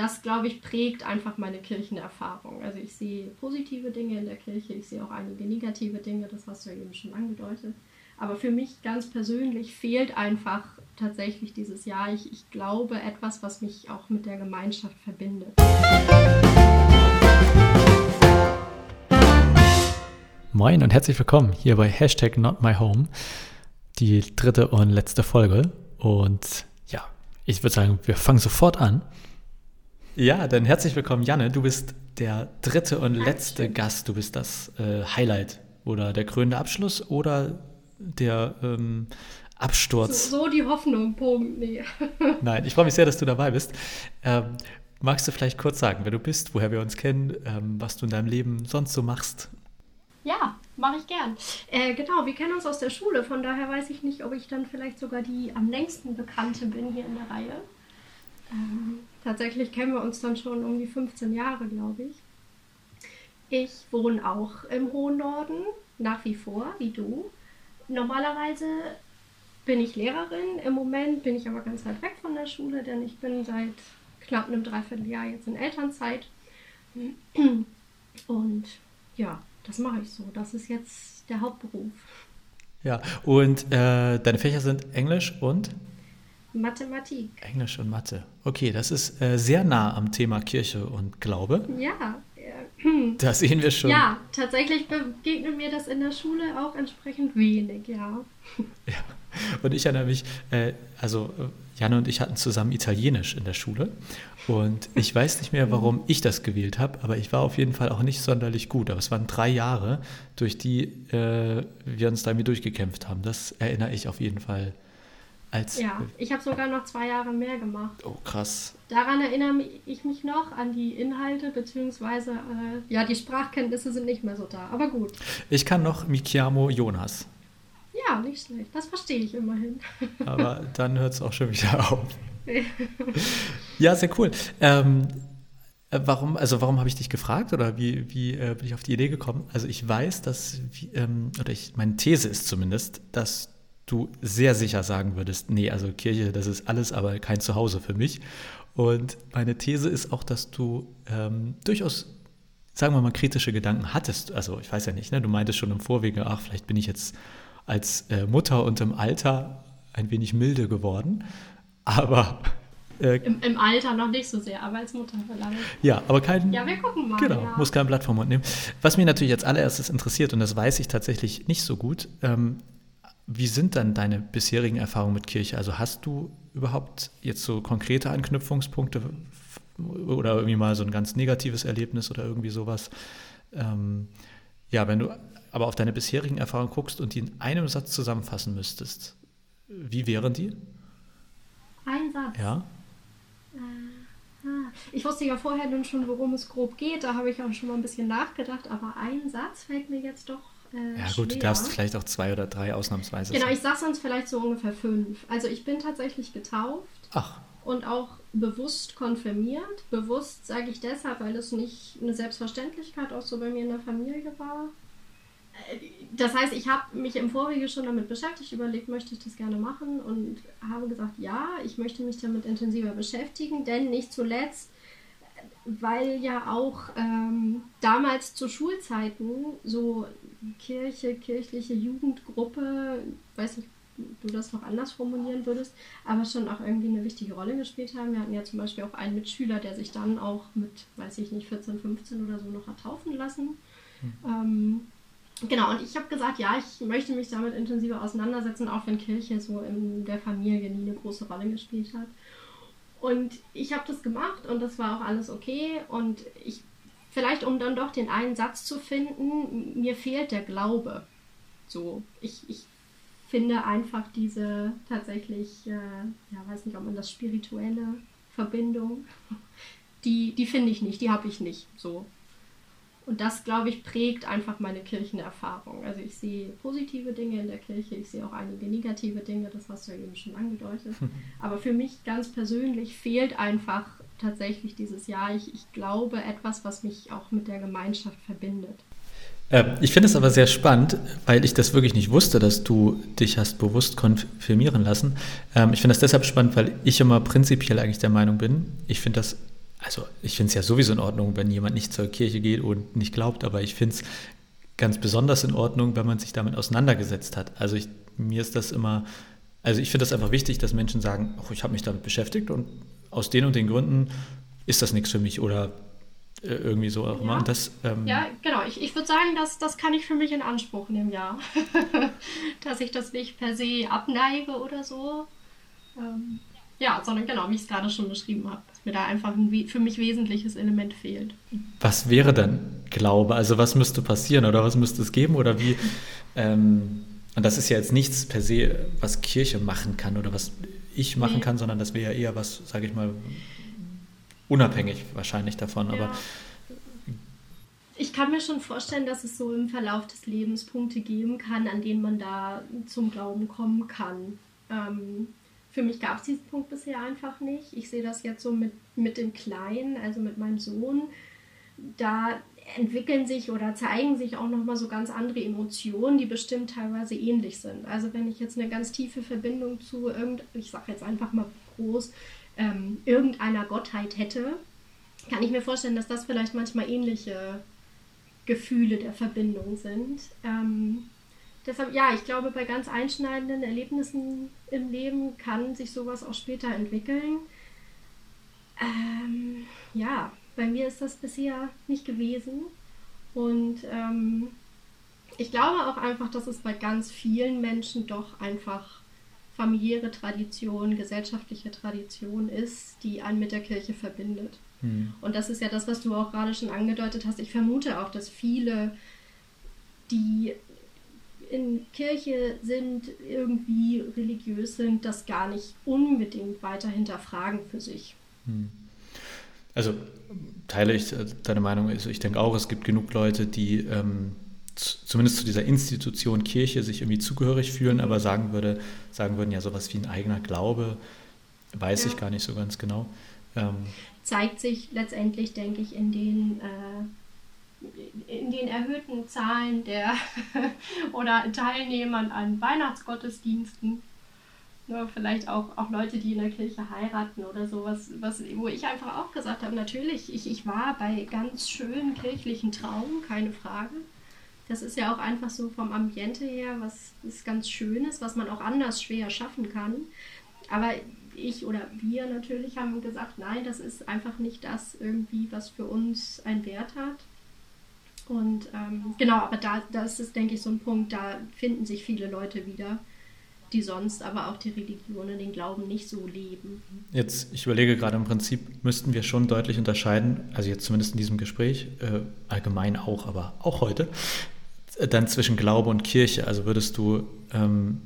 das, glaube ich, prägt einfach meine Kirchenerfahrung. Also ich sehe positive Dinge in der Kirche, ich sehe auch einige negative Dinge, das hast du ja eben schon angedeutet. Aber für mich ganz persönlich fehlt einfach tatsächlich dieses Jahr, ich, ich glaube, etwas, was mich auch mit der Gemeinschaft verbindet. Moin und herzlich willkommen hier bei Hashtag Not My Home, die dritte und letzte Folge. Und ja, ich würde sagen, wir fangen sofort an. Ja, dann herzlich willkommen, Janne. Du bist der dritte und letzte Dankeschön. Gast. Du bist das äh, Highlight oder der krönende Abschluss oder der ähm, Absturz. So, so, die Hoffnung, Punkt. Nee. Nein, ich freue mich sehr, dass du dabei bist. Ähm, magst du vielleicht kurz sagen, wer du bist, woher wir uns kennen, ähm, was du in deinem Leben sonst so machst? Ja, mache ich gern. Äh, genau, wir kennen uns aus der Schule, von daher weiß ich nicht, ob ich dann vielleicht sogar die am längsten Bekannte bin hier in der Reihe. Ähm, tatsächlich kennen wir uns dann schon um die 15 Jahre, glaube ich. Ich wohne auch im hohen Norden, nach wie vor, wie du. Normalerweise bin ich Lehrerin. Im Moment bin ich aber ganz weit weg von der Schule, denn ich bin seit knapp einem Dreivierteljahr jetzt in Elternzeit. Und ja, das mache ich so. Das ist jetzt der Hauptberuf. Ja, und äh, deine Fächer sind Englisch und? Mathematik. Englisch und Mathe. Okay, das ist äh, sehr nah am Thema Kirche und Glaube. Ja. Da sehen wir schon. Ja, tatsächlich begegnet mir das in der Schule auch entsprechend wenig, ja. ja. Und ich erinnere mich, äh, also Janne und ich hatten zusammen Italienisch in der Schule. Und ich weiß nicht mehr, warum ich das gewählt habe, aber ich war auf jeden Fall auch nicht sonderlich gut. Aber es waren drei Jahre, durch die äh, wir uns da irgendwie durchgekämpft haben. Das erinnere ich auf jeden Fall als. Ja, ich habe sogar noch zwei Jahre mehr gemacht. Oh, krass. Daran erinnere ich mich noch, an die Inhalte, beziehungsweise, äh, ja, die Sprachkenntnisse sind nicht mehr so da, aber gut. Ich kann noch Michiamo Jonas. Ja, nicht schlecht. Das verstehe ich immerhin. Aber dann hört es auch schon wieder auf. ja, sehr cool. Ähm, äh, warum, also warum habe ich dich gefragt oder wie, wie äh, bin ich auf die Idee gekommen? Also ich weiß, dass, ähm, oder ich, meine These ist zumindest, dass du sehr sicher sagen würdest, nee, also Kirche, das ist alles, aber kein Zuhause für mich. Und meine These ist auch, dass du ähm, durchaus, sagen wir mal, kritische Gedanken hattest. Also ich weiß ja nicht, ne? du meintest schon im Vorwege, ach, vielleicht bin ich jetzt als äh, Mutter und im Alter ein wenig milde geworden. Aber äh, Im, Im, Alter noch nicht so sehr, aber als Mutter vielleicht. Ja, aber kein. Ja, wir gucken mal. Genau, ja. muss kein Blatt vom Mund nehmen. Was mich natürlich als allererstes interessiert, und das weiß ich tatsächlich nicht so gut, ähm, wie sind dann deine bisherigen Erfahrungen mit Kirche? Also hast du überhaupt jetzt so konkrete Anknüpfungspunkte oder irgendwie mal so ein ganz negatives Erlebnis oder irgendwie sowas? Ähm, ja, wenn du aber auf deine bisherigen Erfahrungen guckst und die in einem Satz zusammenfassen müsstest, wie wären die? Ein Satz? Ja. Äh, ah. Ich wusste ja vorher nun schon, worum es grob geht. Da habe ich auch schon mal ein bisschen nachgedacht. Aber ein Satz fällt mir jetzt doch äh, ja, gut, schwer. du darfst vielleicht auch zwei oder drei ausnahmsweise. Genau, ich sage sonst vielleicht so ungefähr fünf. Also, ich bin tatsächlich getauft. Ach. Und auch bewusst konfirmiert. Bewusst sage ich deshalb, weil es nicht eine Selbstverständlichkeit auch so bei mir in der Familie war. Das heißt, ich habe mich im Vorwege schon damit beschäftigt, überlegt, möchte ich das gerne machen und habe gesagt, ja, ich möchte mich damit intensiver beschäftigen, denn nicht zuletzt, weil ja auch ähm, damals zu Schulzeiten so Kirche, kirchliche Jugendgruppe, weiß nicht, du das noch anders formulieren würdest, aber schon auch irgendwie eine wichtige Rolle gespielt haben. Wir hatten ja zum Beispiel auch einen Mitschüler, der sich dann auch mit, weiß ich nicht, 14, 15 oder so noch hat taufen lassen. Mhm. Ähm, Genau, und ich habe gesagt, ja, ich möchte mich damit intensiver auseinandersetzen, auch wenn Kirche so in der Familie nie eine große Rolle gespielt hat. Und ich habe das gemacht und das war auch alles okay. Und ich, vielleicht um dann doch den einen Satz zu finden, mir fehlt der Glaube. So, ich, ich finde einfach diese tatsächlich, äh, ja, weiß nicht, ob man das spirituelle Verbindung, die, die finde ich nicht, die habe ich nicht. So, und das, glaube ich, prägt einfach meine Kirchenerfahrung. Also ich sehe positive Dinge in der Kirche, ich sehe auch einige negative Dinge, das hast du ja eben schon angedeutet. Aber für mich ganz persönlich fehlt einfach tatsächlich dieses Jahr, ich, ich glaube, etwas, was mich auch mit der Gemeinschaft verbindet. Ähm, ich finde es aber sehr spannend, weil ich das wirklich nicht wusste, dass du dich hast bewusst konfirmieren lassen. Ähm, ich finde das deshalb spannend, weil ich immer prinzipiell eigentlich der Meinung bin, ich finde das also ich finde es ja sowieso in Ordnung, wenn jemand nicht zur Kirche geht und nicht glaubt, aber ich finde es ganz besonders in Ordnung, wenn man sich damit auseinandergesetzt hat. Also ich, mir ist das immer, also ich finde das einfach wichtig, dass Menschen sagen, oh, ich habe mich damit beschäftigt und aus den und den Gründen ist das nichts für mich oder äh, irgendwie so auch immer. Ja, das, ähm, ja genau. Ich, ich würde sagen, das, das kann ich für mich in Anspruch nehmen, ja. dass ich das nicht per se abneige oder so. Ähm, ja, sondern genau, wie ich es gerade schon beschrieben habe, dass mir da einfach ein für mich wesentliches Element fehlt. Was wäre dann Glaube? Also was müsste passieren oder was müsste es geben oder wie? Ähm, und das ist ja jetzt nichts per se, was Kirche machen kann oder was ich machen nee. kann, sondern das wäre ja eher was, sage ich mal, unabhängig wahrscheinlich davon. Ja. Aber ich kann mir schon vorstellen, dass es so im Verlauf des Lebens Punkte geben kann, an denen man da zum Glauben kommen kann. Ähm, für mich gab es diesen Punkt bisher einfach nicht. Ich sehe das jetzt so mit, mit dem Kleinen, also mit meinem Sohn. Da entwickeln sich oder zeigen sich auch nochmal so ganz andere Emotionen, die bestimmt teilweise ähnlich sind. Also wenn ich jetzt eine ganz tiefe Verbindung zu irgend, ich sage jetzt einfach mal groß, ähm, irgendeiner Gottheit hätte, kann ich mir vorstellen, dass das vielleicht manchmal ähnliche Gefühle der Verbindung sind. Ähm, deshalb, ja, ich glaube, bei ganz einschneidenden Erlebnissen im Leben kann sich sowas auch später entwickeln. Ähm, ja, bei mir ist das bisher nicht gewesen. Und ähm, ich glaube auch einfach, dass es bei ganz vielen Menschen doch einfach familiäre Tradition, gesellschaftliche Tradition ist, die einen mit der Kirche verbindet. Mhm. Und das ist ja das, was du auch gerade schon angedeutet hast. Ich vermute auch, dass viele, die in Kirche sind, irgendwie religiös sind, das gar nicht unbedingt weiter hinterfragen für sich. Mhm. Also teile ich äh, deine Meinung. Also ich denke auch, es gibt genug Leute, die ähm, zumindest zu dieser Institution Kirche sich irgendwie zugehörig fühlen, aber sagen, würde, sagen würden, ja, sowas wie ein eigener Glaube, weiß ja. ich gar nicht so ganz genau. Ähm, Zeigt sich letztendlich, denke ich, in den, äh, in den erhöhten Zahlen der oder Teilnehmern an Weihnachtsgottesdiensten. Ne, vielleicht auch, auch Leute, die in der Kirche heiraten oder sowas, was, wo ich einfach auch gesagt habe, natürlich, ich, ich war bei ganz schönen kirchlichen Trauungen, keine Frage. Das ist ja auch einfach so vom Ambiente her, was ist ganz Schönes, was man auch anders schwer schaffen kann. Aber ich oder wir natürlich haben gesagt, nein, das ist einfach nicht das irgendwie, was für uns einen Wert hat. Und ähm, genau, aber da, das ist, denke ich, so ein Punkt, da finden sich viele Leute wieder, die sonst aber auch die Religion und den Glauben nicht so leben. Jetzt, ich überlege gerade, im Prinzip müssten wir schon deutlich unterscheiden, also jetzt zumindest in diesem Gespräch, äh, allgemein auch, aber auch heute, dann zwischen Glaube und Kirche? Also würdest du ähm,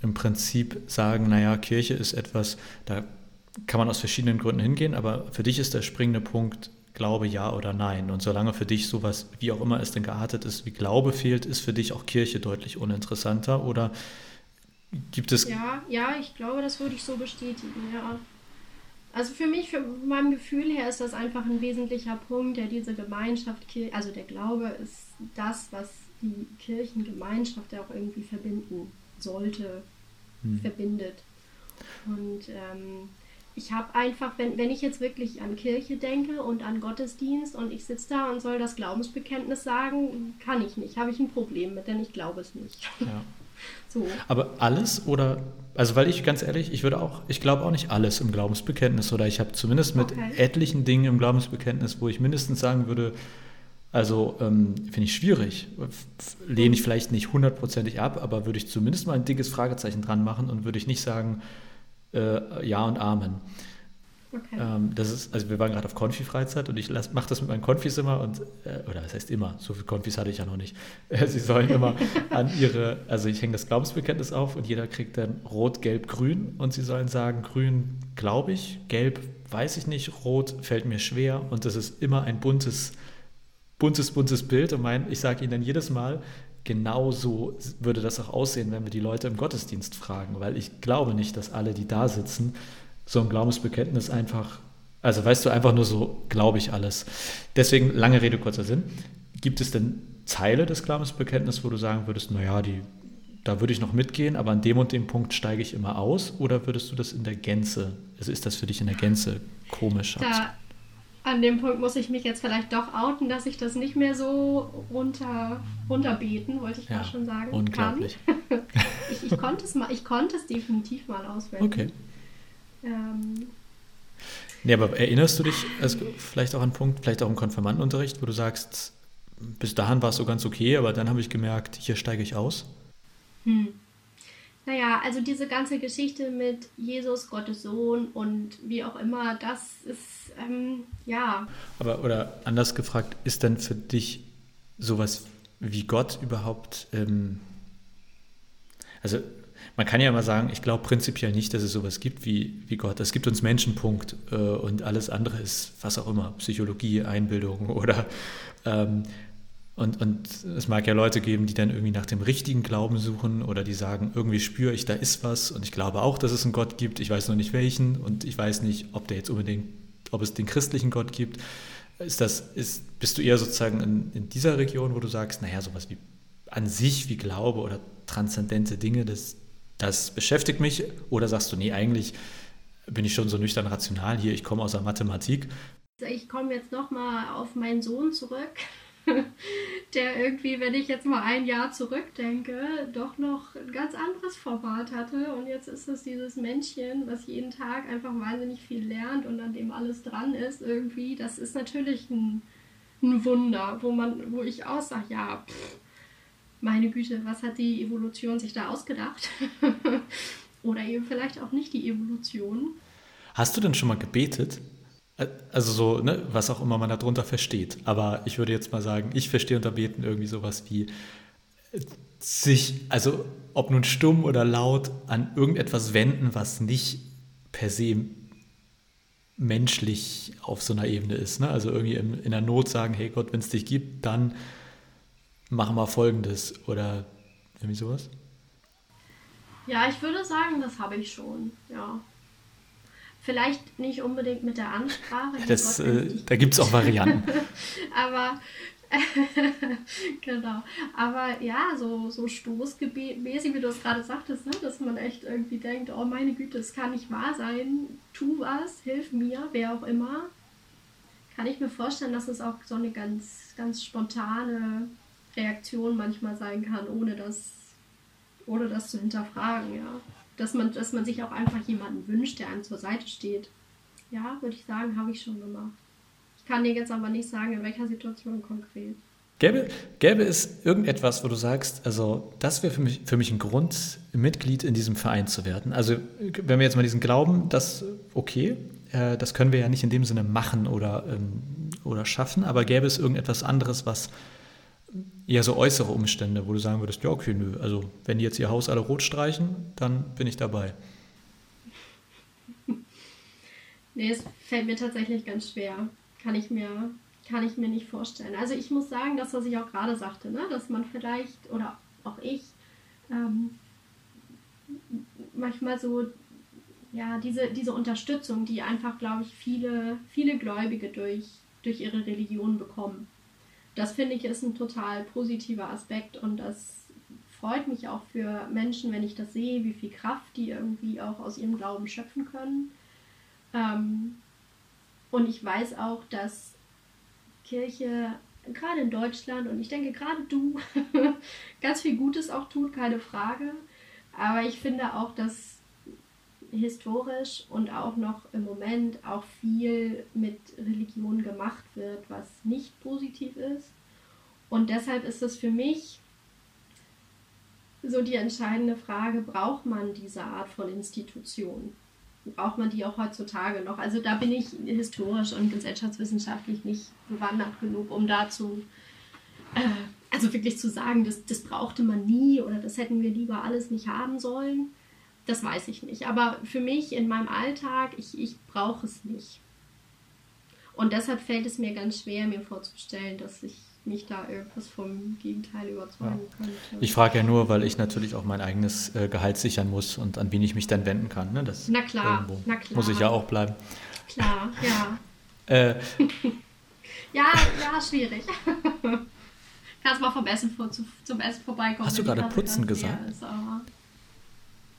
im Prinzip sagen, naja, Kirche ist etwas, da kann man aus verschiedenen Gründen hingehen, aber für dich ist der springende Punkt Glaube ja oder nein. Und solange für dich sowas, wie auch immer es denn geartet ist, wie Glaube fehlt, ist für dich auch Kirche deutlich uninteressanter oder gibt es. Ja, ja, ich glaube, das würde ich so bestätigen, ja. Also für mich, für meinem Gefühl her, ist das einfach ein wesentlicher Punkt, der diese Gemeinschaft, also der Glaube ist das, was die Kirchengemeinschaft ja auch irgendwie verbinden sollte, hm. verbindet. Und ähm, ich habe einfach, wenn, wenn ich jetzt wirklich an Kirche denke und an Gottesdienst und ich sitze da und soll das Glaubensbekenntnis sagen, kann ich nicht, habe ich ein Problem mit, denn ich glaube es nicht. Ja. So. Aber alles oder, also weil ich ganz ehrlich, ich würde auch, ich glaube auch nicht alles im Glaubensbekenntnis oder ich habe zumindest mit okay. etlichen Dingen im Glaubensbekenntnis, wo ich mindestens sagen würde, also ähm, finde ich schwierig. Lehne ich vielleicht nicht hundertprozentig ab, aber würde ich zumindest mal ein dickes Fragezeichen dran machen und würde ich nicht sagen äh, Ja und Amen. Okay. Ähm, das ist, also wir waren gerade auf Konfi-Freizeit und ich mache das mit meinen Konfis immer und, äh, oder das heißt immer, so viele Konfis hatte ich ja noch nicht. Sie sollen immer an ihre, also ich hänge das Glaubensbekenntnis auf und jeder kriegt dann Rot, Gelb, Grün und sie sollen sagen, Grün glaube ich, Gelb weiß ich nicht, Rot fällt mir schwer und das ist immer ein buntes buntes, buntes Bild. Und mein, ich sage Ihnen dann jedes Mal, genau so würde das auch aussehen, wenn wir die Leute im Gottesdienst fragen, weil ich glaube nicht, dass alle, die da sitzen, so ein Glaubensbekenntnis einfach, also weißt du, einfach nur so, glaube ich alles. Deswegen, lange Rede, kurzer Sinn. Gibt es denn Teile des Glaubensbekenntnisses, wo du sagen würdest, naja, die, da würde ich noch mitgehen, aber an dem und dem Punkt steige ich immer aus? Oder würdest du das in der Gänze, also ist das für dich in der Gänze komisch? Da, an dem Punkt muss ich mich jetzt vielleicht doch outen, dass ich das nicht mehr so runter, runterbeten, wollte ich ja, gerade schon sagen. Unglaublich. ich, ich, konnte es mal, ich konnte es definitiv mal auswählen. Okay. Ähm, nee, aber erinnerst du dich also vielleicht auch an einen Punkt, vielleicht auch im Konfirmandenunterricht, wo du sagst, bis dahin war es so ganz okay, aber dann habe ich gemerkt, hier steige ich aus? Hm. Naja, also diese ganze Geschichte mit Jesus, Gottes Sohn und wie auch immer, das ist, ähm, ja. Aber, oder anders gefragt, ist denn für dich sowas wie Gott überhaupt, ähm, also man kann ja mal sagen, ich glaube prinzipiell nicht, dass es sowas gibt wie, wie Gott. Es gibt uns Menschenpunkt äh, und alles andere ist was auch immer, Psychologie, Einbildung oder ähm, und, und es mag ja Leute geben, die dann irgendwie nach dem richtigen Glauben suchen oder die sagen, irgendwie spüre ich, da ist was und ich glaube auch, dass es einen Gott gibt. Ich weiß noch nicht welchen und ich weiß nicht, ob der jetzt unbedingt, ob es den christlichen Gott gibt. Ist das, ist, bist du eher sozusagen in, in dieser Region, wo du sagst, naja, sowas wie an sich wie Glaube oder transzendente Dinge, das, das beschäftigt mich? Oder sagst du, nee, eigentlich bin ich schon so nüchtern rational hier, ich komme aus der Mathematik. Ich komme jetzt nochmal auf meinen Sohn zurück. der irgendwie, wenn ich jetzt mal ein Jahr zurückdenke, doch noch ein ganz anderes Format hatte. Und jetzt ist es dieses Männchen, was jeden Tag einfach wahnsinnig viel lernt und an dem alles dran ist irgendwie. Das ist natürlich ein, ein Wunder, wo man, wo ich auch sage, ja, pff, meine Güte, was hat die Evolution sich da ausgedacht? Oder eben vielleicht auch nicht die Evolution. Hast du denn schon mal gebetet? Also so, ne, was auch immer man darunter versteht. Aber ich würde jetzt mal sagen, ich verstehe unter Beten irgendwie sowas wie sich, also ob nun stumm oder laut, an irgendetwas wenden, was nicht per se menschlich auf so einer Ebene ist. Ne? Also irgendwie in, in der Not sagen, hey Gott, wenn es dich gibt, dann machen wir Folgendes oder irgendwie sowas. Ja, ich würde sagen, das habe ich schon, ja. Vielleicht nicht unbedingt mit der Ansprache. Das, äh, da gibt es auch Varianten. aber genau. Aber ja, so, so stoßgebetmäßig, wie du es gerade sagtest, ne? dass man echt irgendwie denkt, oh meine Güte, es kann nicht wahr sein, tu was, hilf mir, wer auch immer. Kann ich mir vorstellen, dass es auch so eine ganz, ganz spontane Reaktion manchmal sein kann, ohne das, ohne das zu hinterfragen, ja dass man, dass man sich auch einfach jemanden wünscht, der einem zur Seite steht. Ja, würde ich sagen, habe ich schon gemacht. Ich kann dir jetzt aber nicht sagen, in welcher Situation konkret. Gäbe, gäbe es irgendetwas, wo du sagst, also das wäre für mich, für mich ein Grund, Mitglied in diesem Verein zu werden? Also wenn wir jetzt mal diesen Glauben, das okay, äh, das können wir ja nicht in dem Sinne machen oder, ähm, oder schaffen, aber gäbe es irgendetwas anderes, was eher so äußere Umstände, wo du sagen würdest, ja, okay, nö, also wenn die jetzt ihr Haus alle rot streichen, dann bin ich dabei. Nee, es fällt mir tatsächlich ganz schwer. Kann ich mir, kann ich mir nicht vorstellen. Also ich muss sagen, das, was ich auch gerade sagte, ne, dass man vielleicht, oder auch ich, ähm, manchmal so, ja, diese, diese Unterstützung, die einfach, glaube ich, viele, viele Gläubige durch, durch ihre Religion bekommen das finde ich ist ein total positiver Aspekt und das freut mich auch für Menschen, wenn ich das sehe, wie viel Kraft die irgendwie auch aus ihrem Glauben schöpfen können. Ähm, und ich weiß auch, dass Kirche gerade in Deutschland und ich denke gerade du ganz viel Gutes auch tut, keine Frage. Aber ich finde auch, dass historisch und auch noch im Moment auch viel mit Religion gemacht wird, was nicht positiv ist. Und deshalb ist es für mich so die entscheidende Frage, braucht man diese Art von Institution? Braucht man die auch heutzutage noch? Also da bin ich historisch und gesellschaftswissenschaftlich nicht bewandert genug, um dazu, äh, also wirklich zu sagen, das, das brauchte man nie oder das hätten wir lieber alles nicht haben sollen das weiß ich nicht. Aber für mich in meinem Alltag, ich, ich brauche es nicht. Und deshalb fällt es mir ganz schwer, mir vorzustellen, dass ich mich da irgendwas vom Gegenteil überzeugen ja. könnte. Ich frage ja nur, weil ich natürlich auch mein eigenes äh, Gehalt sichern muss und an wen ich mich dann wenden kann. Ne? Das na klar, na klar. Muss ich ja auch bleiben. Klar, ja. äh, ja, ja, schwierig. Kannst mal vom Essen vor, zu, zum Essen vorbeikommen. Hast du gerade putzen gesagt? Ist,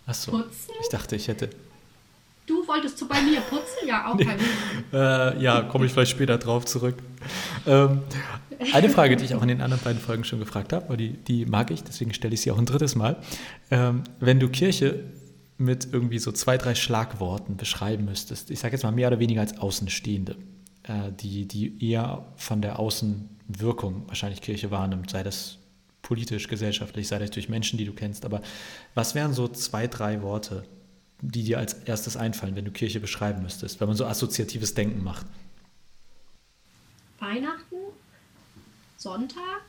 Ach so. Putzen? Ich dachte, ich hätte. Du wolltest zu bei mir putzen? Ja, auch kein äh, Ja, komme ich vielleicht später drauf zurück. Ähm, eine Frage, die ich auch in den anderen beiden Folgen schon gefragt habe, aber die, die mag ich, deswegen stelle ich sie auch ein drittes Mal. Ähm, wenn du Kirche mit irgendwie so zwei, drei Schlagworten beschreiben müsstest, ich sage jetzt mal mehr oder weniger als Außenstehende, äh, die, die eher von der Außenwirkung wahrscheinlich Kirche wahrnimmt, sei das politisch, gesellschaftlich, sei das durch Menschen, die du kennst, aber was wären so zwei, drei Worte, die dir als erstes einfallen, wenn du Kirche beschreiben müsstest, wenn man so assoziatives Denken macht? Weihnachten, Sonntag,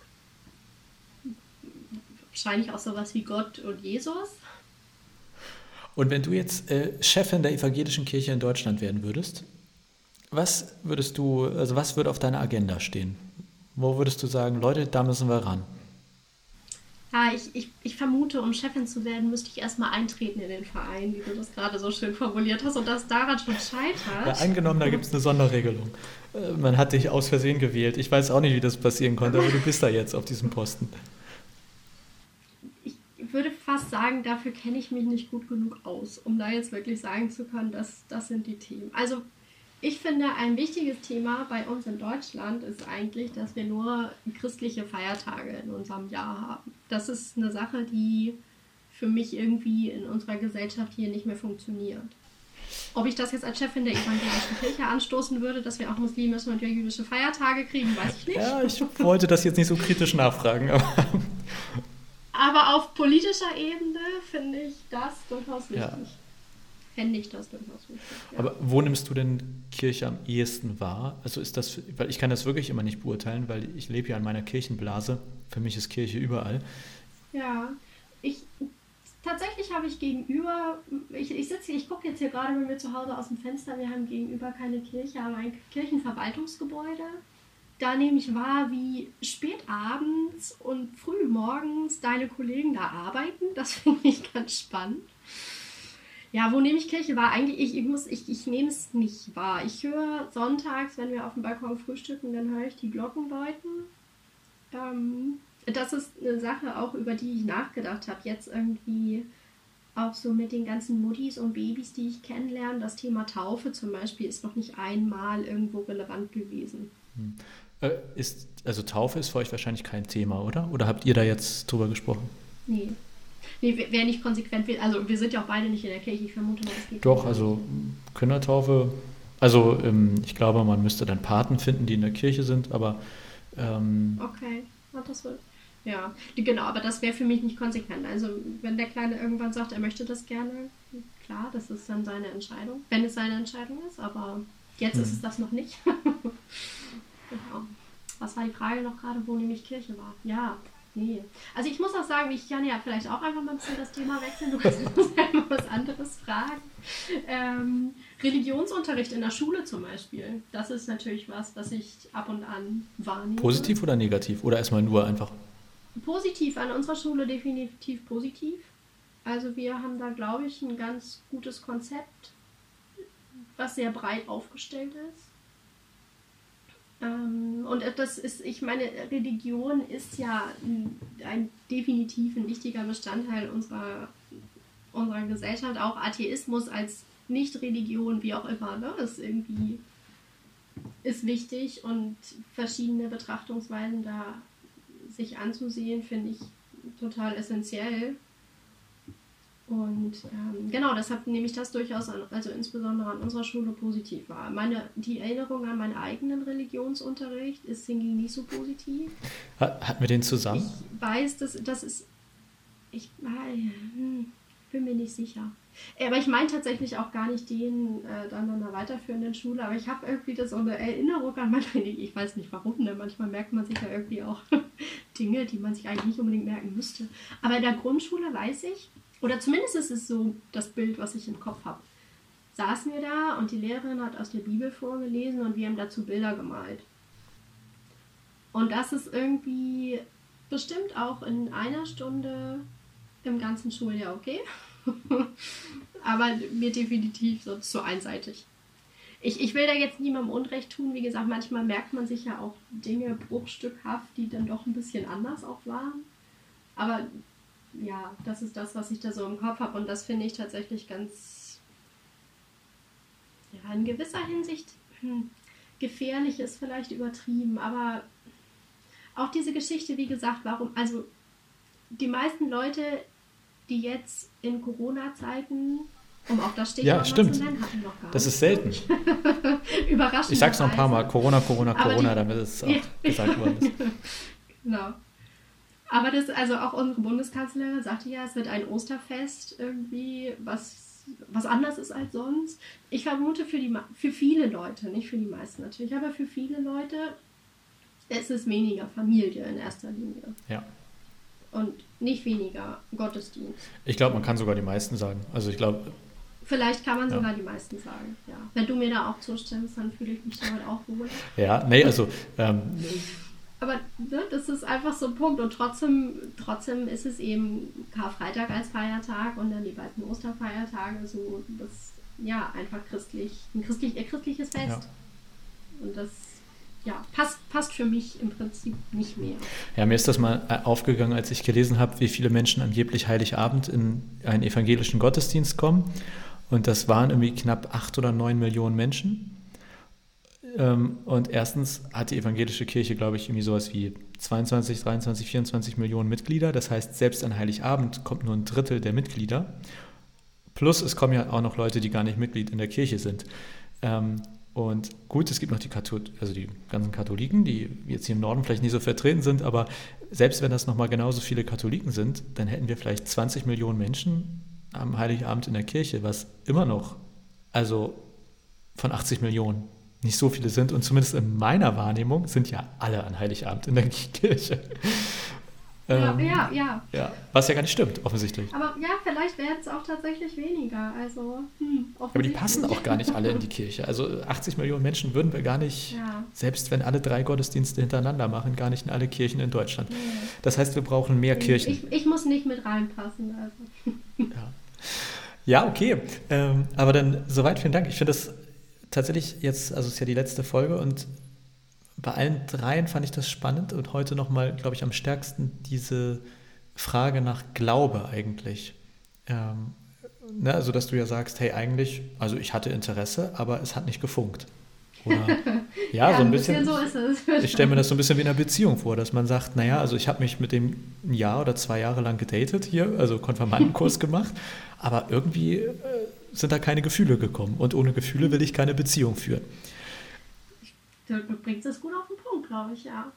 wahrscheinlich auch sowas wie Gott und Jesus. Und wenn du jetzt äh, Chefin der evangelischen Kirche in Deutschland werden würdest, was würdest du, also was würde auf deiner Agenda stehen? Wo würdest du sagen, Leute, da müssen wir ran? Ja, ich, ich, ich vermute, um Chefin zu werden, müsste ich erstmal eintreten in den Verein, wie du das gerade so schön formuliert hast und das daran schon scheitert. Ja, angenommen, da gibt es eine Sonderregelung. Äh, man hat dich aus Versehen gewählt. Ich weiß auch nicht, wie das passieren konnte, aber du bist da jetzt auf diesem Posten. Ich würde fast sagen, dafür kenne ich mich nicht gut genug aus, um da jetzt wirklich sagen zu können, dass das sind die Themen. Also ich finde, ein wichtiges Thema bei uns in Deutschland ist eigentlich, dass wir nur christliche Feiertage in unserem Jahr haben. Das ist eine Sache, die für mich irgendwie in unserer Gesellschaft hier nicht mehr funktioniert. Ob ich das jetzt als Chefin der evangelischen Kirche anstoßen würde, dass wir auch muslimische und jüdische Feiertage kriegen, weiß ich nicht. Ja, ich wollte das jetzt nicht so kritisch nachfragen. Aber, aber auf politischer Ebene finde ich das durchaus wichtig. Ja fände ich das durchaus wichtig. Ja. Aber wo nimmst du denn Kirche am ehesten wahr? Also ist das, weil ich kann das wirklich immer nicht beurteilen, weil ich lebe ja in meiner Kirchenblase. Für mich ist Kirche überall. Ja, ich tatsächlich habe ich gegenüber, ich, ich sitze, ich gucke jetzt hier gerade bei mir zu Hause aus dem Fenster, wir haben gegenüber keine Kirche, aber ein Kirchenverwaltungsgebäude. Da nehme ich wahr, wie spät abends und früh morgens deine Kollegen da arbeiten. Das finde ich ganz spannend. Ja, wo nehme ich Kirche wahr? Eigentlich, ich, ich, muss, ich, ich nehme es nicht wahr. Ich höre sonntags, wenn wir auf dem Balkon frühstücken, dann höre ich die Glocken läuten. Ähm, das ist eine Sache auch, über die ich nachgedacht habe. Jetzt irgendwie auch so mit den ganzen Muttis und Babys, die ich kennenlerne. Das Thema Taufe zum Beispiel ist noch nicht einmal irgendwo relevant gewesen. Hm. Äh, ist, also Taufe ist für euch wahrscheinlich kein Thema, oder? Oder habt ihr da jetzt drüber gesprochen? Nee, Nee, wer nicht konsequent will, also wir sind ja auch beide nicht in der Kirche, ich vermute mal, es geht. Doch, also Kindertaufe, also ähm, ich glaube, man müsste dann Paten finden, die in der Kirche sind, aber. Ähm, okay, das wird. Ja, genau, aber das wäre für mich nicht konsequent. Also, wenn der Kleine irgendwann sagt, er möchte das gerne, klar, das ist dann seine Entscheidung, wenn es seine Entscheidung ist, aber jetzt hm. ist es das noch nicht. genau. Was war die Frage noch gerade, wo nämlich Kirche war? Ja, Nee. Also ich muss auch sagen, ich kann ja vielleicht auch einfach mal ein bisschen das Thema wechseln. Du kannst ja was anderes fragen. Ähm, Religionsunterricht in der Schule zum Beispiel. Das ist natürlich was, was ich ab und an wahrnehme. Positiv oder negativ? Oder erstmal nur einfach? Positiv, an unserer Schule definitiv positiv. Also wir haben da, glaube ich, ein ganz gutes Konzept, was sehr breit aufgestellt ist. Ähm, und das ist, ich meine, Religion ist ja ein, definitiv ein wichtiger Bestandteil unserer, unserer Gesellschaft. Auch Atheismus als Nicht-Religion, wie auch immer, ne, ist irgendwie ist wichtig und verschiedene Betrachtungsweisen da sich anzusehen, finde ich total essentiell. Und ähm, genau, deshalb nehme ich das durchaus an, also insbesondere an unserer Schule positiv wahr. Meine, die Erinnerung an meinen eigenen Religionsunterricht ist hingegen nicht so positiv. Hatten wir den zusammen? Ich weiß, dass das ist. Ich hm, bin mir nicht sicher. Aber ich meine tatsächlich auch gar nicht den äh, dann an einer weiterführenden Schule, aber ich habe irgendwie das so eine Erinnerung an meine, ich weiß nicht warum, ne? manchmal merkt man sich ja irgendwie auch Dinge, die man sich eigentlich nicht unbedingt merken müsste. Aber in der Grundschule weiß ich, oder zumindest ist es so das Bild, was ich im Kopf habe. Saßen wir da und die Lehrerin hat aus der Bibel vorgelesen und wir haben dazu Bilder gemalt. Und das ist irgendwie bestimmt auch in einer Stunde im ganzen Schuljahr okay. Aber mir definitiv so zu einseitig. Ich, ich will da jetzt niemandem Unrecht tun. Wie gesagt, manchmal merkt man sich ja auch Dinge bruchstückhaft, die dann doch ein bisschen anders auch waren. Aber ja, das ist das, was ich da so im Kopf habe und das finde ich tatsächlich ganz ja, in gewisser Hinsicht hm, gefährlich ist vielleicht übertrieben, aber auch diese Geschichte, wie gesagt, warum, also die meisten Leute, die jetzt in Corona-Zeiten, um auch das Stichwort ja, stimmt. zu nennen, hatten noch gar Das ist selten. Überraschend. Ich sag's noch ein paar Mal, Corona, Corona, Corona, die, damit es auch gesagt worden ist. genau. Aber das, also auch unsere Bundeskanzlerin sagte ja, es wird ein Osterfest irgendwie, was, was anders ist als sonst. Ich vermute für, die, für viele Leute, nicht für die meisten natürlich, aber für viele Leute ist es weniger Familie in erster Linie. Ja. Und nicht weniger Gottesdienst. Ich glaube, man kann sogar die meisten sagen. Also ich glaube. Vielleicht kann man ja. sogar die meisten sagen, ja. Wenn du mir da auch zustimmst, dann fühle ich mich damit auch wohl. Ja, nee, also ähm, aber ne, das ist einfach so ein Punkt. Und trotzdem, trotzdem ist es eben Karfreitag als Feiertag und dann die beiden Osterfeiertage so das, ja, einfach christlich, ein christlich, ein christliches Fest. Ja. Und das ja, passt, passt für mich im Prinzip nicht mehr. Ja, mir ist das mal äh, aufgegangen, als ich gelesen habe, wie viele Menschen angeblich Heiligabend in einen evangelischen Gottesdienst kommen. Und das waren irgendwie knapp acht oder neun Millionen Menschen. Ähm, und erstens hat die evangelische Kirche, glaube ich, irgendwie sowas wie 22, 23, 24 Millionen Mitglieder. Das heißt, selbst an Heiligabend kommt nur ein Drittel der Mitglieder. Plus es kommen ja auch noch Leute, die gar nicht Mitglied in der Kirche sind. Ähm, und gut, es gibt noch die, also die ganzen Katholiken, die jetzt hier im Norden vielleicht nicht so vertreten sind, aber selbst wenn das nochmal genauso viele Katholiken sind, dann hätten wir vielleicht 20 Millionen Menschen am Heiligabend in der Kirche, was immer noch, also von 80 Millionen nicht so viele sind. Und zumindest in meiner Wahrnehmung sind ja alle an Heiligabend in der Kirche. Ja, ähm, ja, ja, ja. Was ja gar nicht stimmt, offensichtlich. Aber ja, vielleicht werden es auch tatsächlich weniger. Also, hm, Aber die passen auch gar nicht alle in die Kirche. Also 80 Millionen Menschen würden wir gar nicht, ja. selbst wenn alle drei Gottesdienste hintereinander machen, gar nicht in alle Kirchen in Deutschland. Nee. Das heißt, wir brauchen mehr Kirchen. Ich, ich, muss nicht mit reinpassen. Also. Ja. ja, okay. Ähm, aber dann soweit vielen Dank. Ich finde das tatsächlich jetzt, also es ist ja die letzte Folge und bei allen dreien fand ich das spannend und heute nochmal, glaube ich, am stärksten diese Frage nach Glaube eigentlich. Ähm, ne, also, dass du ja sagst, hey, eigentlich, also ich hatte Interesse, aber es hat nicht gefunkt. Oder, ja, ja, so ein bisschen. bisschen so ist es. ich stelle mir das so ein bisschen wie in einer Beziehung vor, dass man sagt, naja, also ich habe mich mit dem ein Jahr oder zwei Jahre lang gedatet hier, also Konfirmandenkurs gemacht, aber irgendwie äh, sind da keine Gefühle gekommen. Und ohne Gefühle will ich keine Beziehung führen. Du bringst es gut auf den Punkt, glaube ich, ja.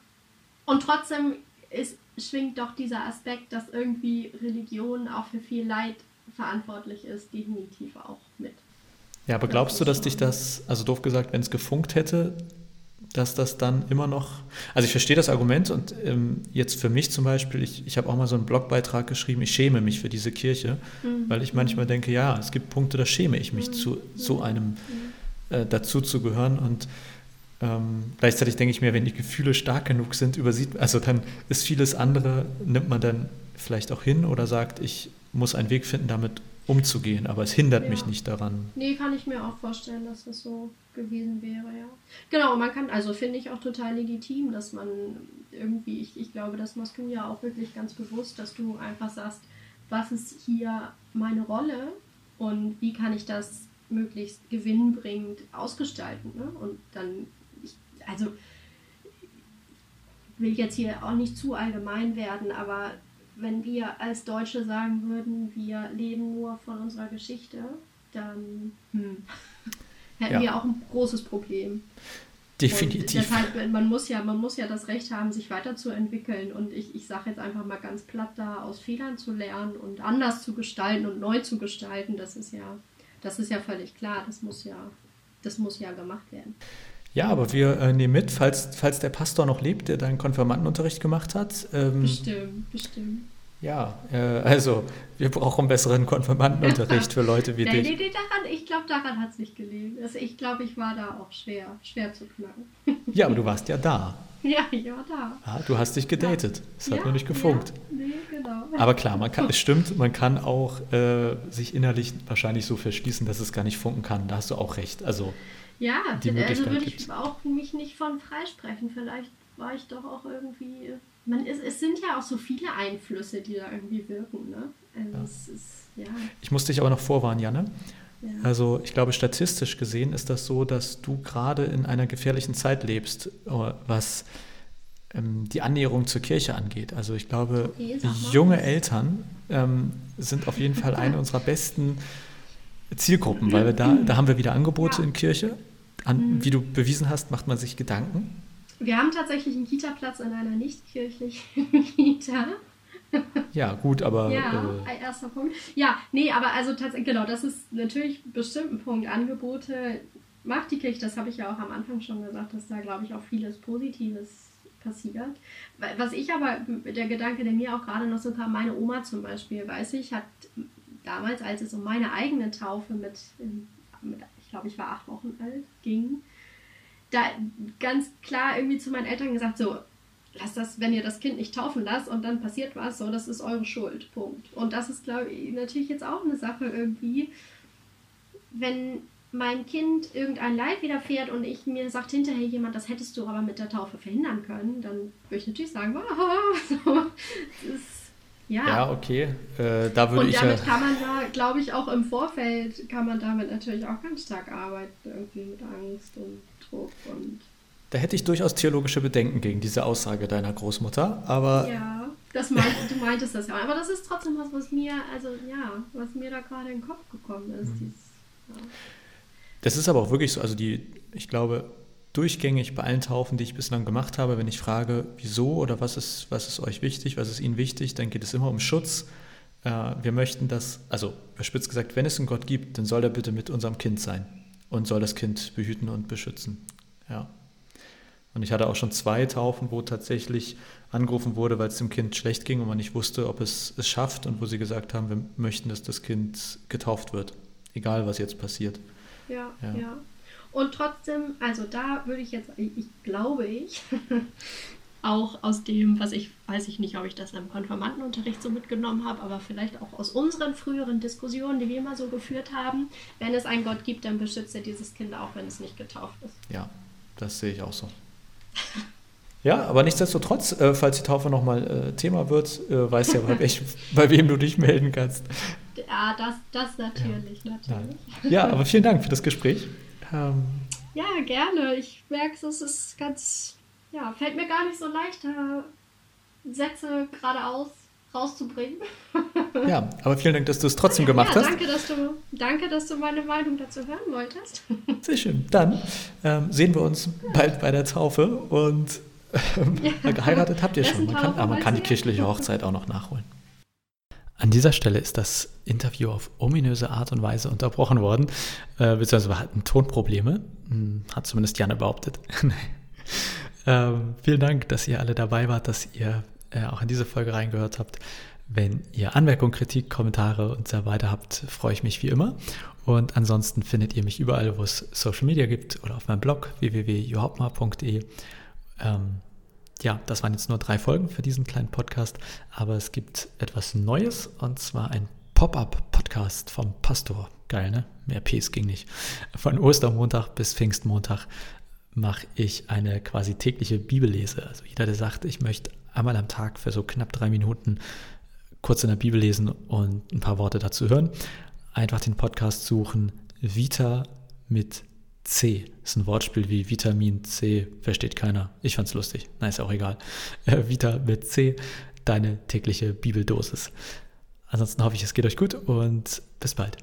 Und trotzdem ist, schwingt doch dieser Aspekt, dass irgendwie Religion auch für viel Leid verantwortlich ist, definitiv auch mit. Ja, aber glaubst du, dass dich das, also doof gesagt, wenn es gefunkt hätte, dass das dann immer noch, also ich verstehe das Argument und ähm, jetzt für mich zum Beispiel, ich, ich habe auch mal so einen Blogbeitrag geschrieben, ich schäme mich für diese Kirche, mhm. weil ich manchmal denke, ja, es gibt Punkte, da schäme ich mich mhm. zu so einem mhm. äh, dazu zu gehören und ähm, gleichzeitig denke ich mir, wenn die Gefühle stark genug sind, übersieht, also dann ist vieles andere, nimmt man dann vielleicht auch hin oder sagt, ich muss einen Weg finden, damit umzugehen, aber es hindert ja. mich nicht daran. Nee, kann ich mir auch vorstellen, dass das so gewesen wäre, ja. Genau, man kann, also finde ich auch total legitim, dass man irgendwie, ich, ich glaube, das machst du ja auch wirklich ganz bewusst, dass du einfach sagst, was ist hier meine Rolle und wie kann ich das möglichst gewinnbringend ausgestalten. Ne? Und dann, ich, also will jetzt hier auch nicht zu allgemein werden, aber wenn wir als Deutsche sagen würden, wir leben nur von unserer Geschichte, dann hm, hätten ja. wir auch ein großes Problem. Definitiv. Und deshalb, man muss ja, man muss ja das Recht haben, sich weiterzuentwickeln. Und ich, ich sage jetzt einfach mal ganz platt da, aus Fehlern zu lernen und anders zu gestalten und neu zu gestalten, das ist ja, das ist ja völlig klar. Das muss ja, das muss ja gemacht werden. Ja, aber wir äh, nehmen mit, falls, falls der Pastor noch lebt, der deinen Konfirmandenunterricht gemacht hat. Ähm, bestimmt, bestimmt. Ja, äh, also wir brauchen besseren Konfirmandenunterricht für Leute wie nee, dich. Nee, nee, daran, ich glaube, daran hat es nicht gelegen. Also ich glaube, ich war da auch schwer, schwer zu knacken. Ja, aber du warst ja da. Ja, ich war da. Ja, du hast dich gedatet. Es ja. hat nur nicht gefunkt. Ja, nee, genau. Aber klar, man kann, es stimmt, man kann auch äh, sich innerlich wahrscheinlich so verschließen, dass es gar nicht funken kann. Da hast du auch recht. Also ja, die also würde ich gibt's. auch mich nicht von freisprechen. Vielleicht war ich doch auch irgendwie. Man, es, es sind ja auch so viele Einflüsse, die da irgendwie wirken. Ne? Also ja. Ist, ja. Ich muss dich aber noch vorwarnen, Janne. ja. Also ich glaube, statistisch gesehen ist das so, dass du gerade in einer gefährlichen Zeit lebst, äh, was ähm, die Annäherung zur Kirche angeht. Also ich glaube, Okay, junge Eltern ähm, sind auf jeden Fall eine unserer besten Zielgruppen, weil wir da, da haben wir wieder Angebote Ja. in Kirche. An, wie du bewiesen hast, macht man sich Gedanken. Wir haben tatsächlich einen Kita-Platz in einer nicht-kirchlichen Kita. Ja, gut, aber Ja, äh, erster Punkt. Ja, nee, aber also tatsächlich, genau, das ist natürlich bestimmt ein Punkt. Angebote macht die Kirche, das habe ich ja auch am Anfang schon gesagt, dass da, glaube ich, auch vieles Positives passiert. Was ich aber, der Gedanke, der mir auch gerade noch so kam, meine Oma zum Beispiel, weiß ich, hat damals, als es um meine eigene Taufe mit, mit ich glaube, ich war acht Wochen alt, ging, da ganz klar irgendwie zu meinen Eltern gesagt, so, lasst das, wenn ihr das Kind nicht taufen lasst und dann passiert was, so, das ist eure Schuld. Punkt. Und das ist, glaube ich, natürlich jetzt auch eine Sache irgendwie, wenn mein Kind irgendein Leid widerfährt und ich mir sagt hinterher jemand, das hättest du aber mit der Taufe verhindern können, dann würde ich natürlich sagen, wow, so, das ist, ja. ja, okay. Äh, da würde Und ich ja. damit kann man da, glaube ich, auch im Vorfeld kann man damit natürlich auch ganz stark arbeiten, irgendwie mit Angst und Druck und Da hätte ich durchaus theologische Bedenken gegen diese Aussage deiner Großmutter, aber Ja, das meint, du meintest das ja. Aber das ist trotzdem was, was mir, also ja, was mir da gerade in den Kopf gekommen ist. Mhm. Dieses, ja. das ist aber auch wirklich so. Also die, ich glaube, durchgängig bei allen Taufen, die ich bislang gemacht habe, wenn ich frage, wieso oder was ist, was ist euch wichtig, was ist Ihnen wichtig, dann geht es immer um Schutz. Äh, wir möchten das, also überspitzt gesagt, wenn es einen Gott gibt, dann soll er bitte mit unserem Kind sein und soll das Kind behüten und beschützen. Ja. Und ich hatte auch schon zwei Taufen, wo tatsächlich angerufen wurde, weil es dem Kind schlecht ging und man nicht wusste, ob es es schafft und wo sie gesagt haben, wir möchten, dass das Kind getauft wird, egal was jetzt passiert. Ja, Ja. ja, Und trotzdem, also da würde ich jetzt, ich, glaube ich, auch aus dem, was ich, weiß ich nicht, ob ich das im Konfirmandenunterricht so mitgenommen habe, aber vielleicht auch aus unseren früheren Diskussionen, die wir immer so geführt haben, wenn es einen Gott gibt, dann beschützt er dieses Kind auch, wenn es nicht getauft ist. Ja, das sehe ich auch so. Ja, aber nichtsdestotrotz, äh, falls die Taufe nochmal äh, Thema wird, äh, weißt ja, bei, welch, bei wem du dich melden kannst. Ja, das, das natürlich, natürlich. Nein. Ja, aber vielen Dank für das Gespräch. Ähm, Ja, gerne. Ich merke, es ist ganz, ja, fällt mir gar nicht so leicht, Sätze geradeaus rauszubringen. ja, aber vielen Dank, dass du es trotzdem gemacht ja, hast. danke, dass du, danke, dass du meine Meinung dazu hören wolltest. Sehr schön. Dann ähm, sehen wir uns bald bei der Taufe und ähm, geheiratet habt ihr schon. Man kann, aber man kann die kirchliche Hochzeit auch noch nachholen. An dieser Stelle ist das Interview auf ominöse Art und Weise unterbrochen worden, äh, beziehungsweise wir hatten Tonprobleme, Hm, hat zumindest Janne behauptet. ähm, vielen Dank, dass ihr alle dabei wart, dass ihr äh, auch in diese Folge reingehört habt. Wenn ihr Anmerkungen, Kritik, Kommentare und so weiter habt, freue ich mich wie immer. Und ansonsten findet ihr mich überall, wo es Social Media gibt oder auf meinem Blog www.johauptmar.de. Ähm, ja, das waren jetzt nur drei Folgen für diesen kleinen Podcast, aber es gibt etwas Neues und zwar ein Pop-up-Podcast vom Pastor. Geil, ne? Mehr Ps ging nicht. Von Ostermontag bis Pfingstmontag mache ich eine quasi tägliche Bibellese. Also jeder, der sagt, ich möchte einmal am Tag für so knapp drei Minuten kurz in der Bibel lesen und ein paar Worte dazu hören, einfach den Podcast suchen. Vita mit C. Ist ein Wortspiel wie Vitamin C, versteht keiner. Ich fand's lustig. Na, ist auch egal. Äh, Vita mit C, deine tägliche Bibeldosis. Ansonsten hoffe ich, es geht euch gut und bis bald.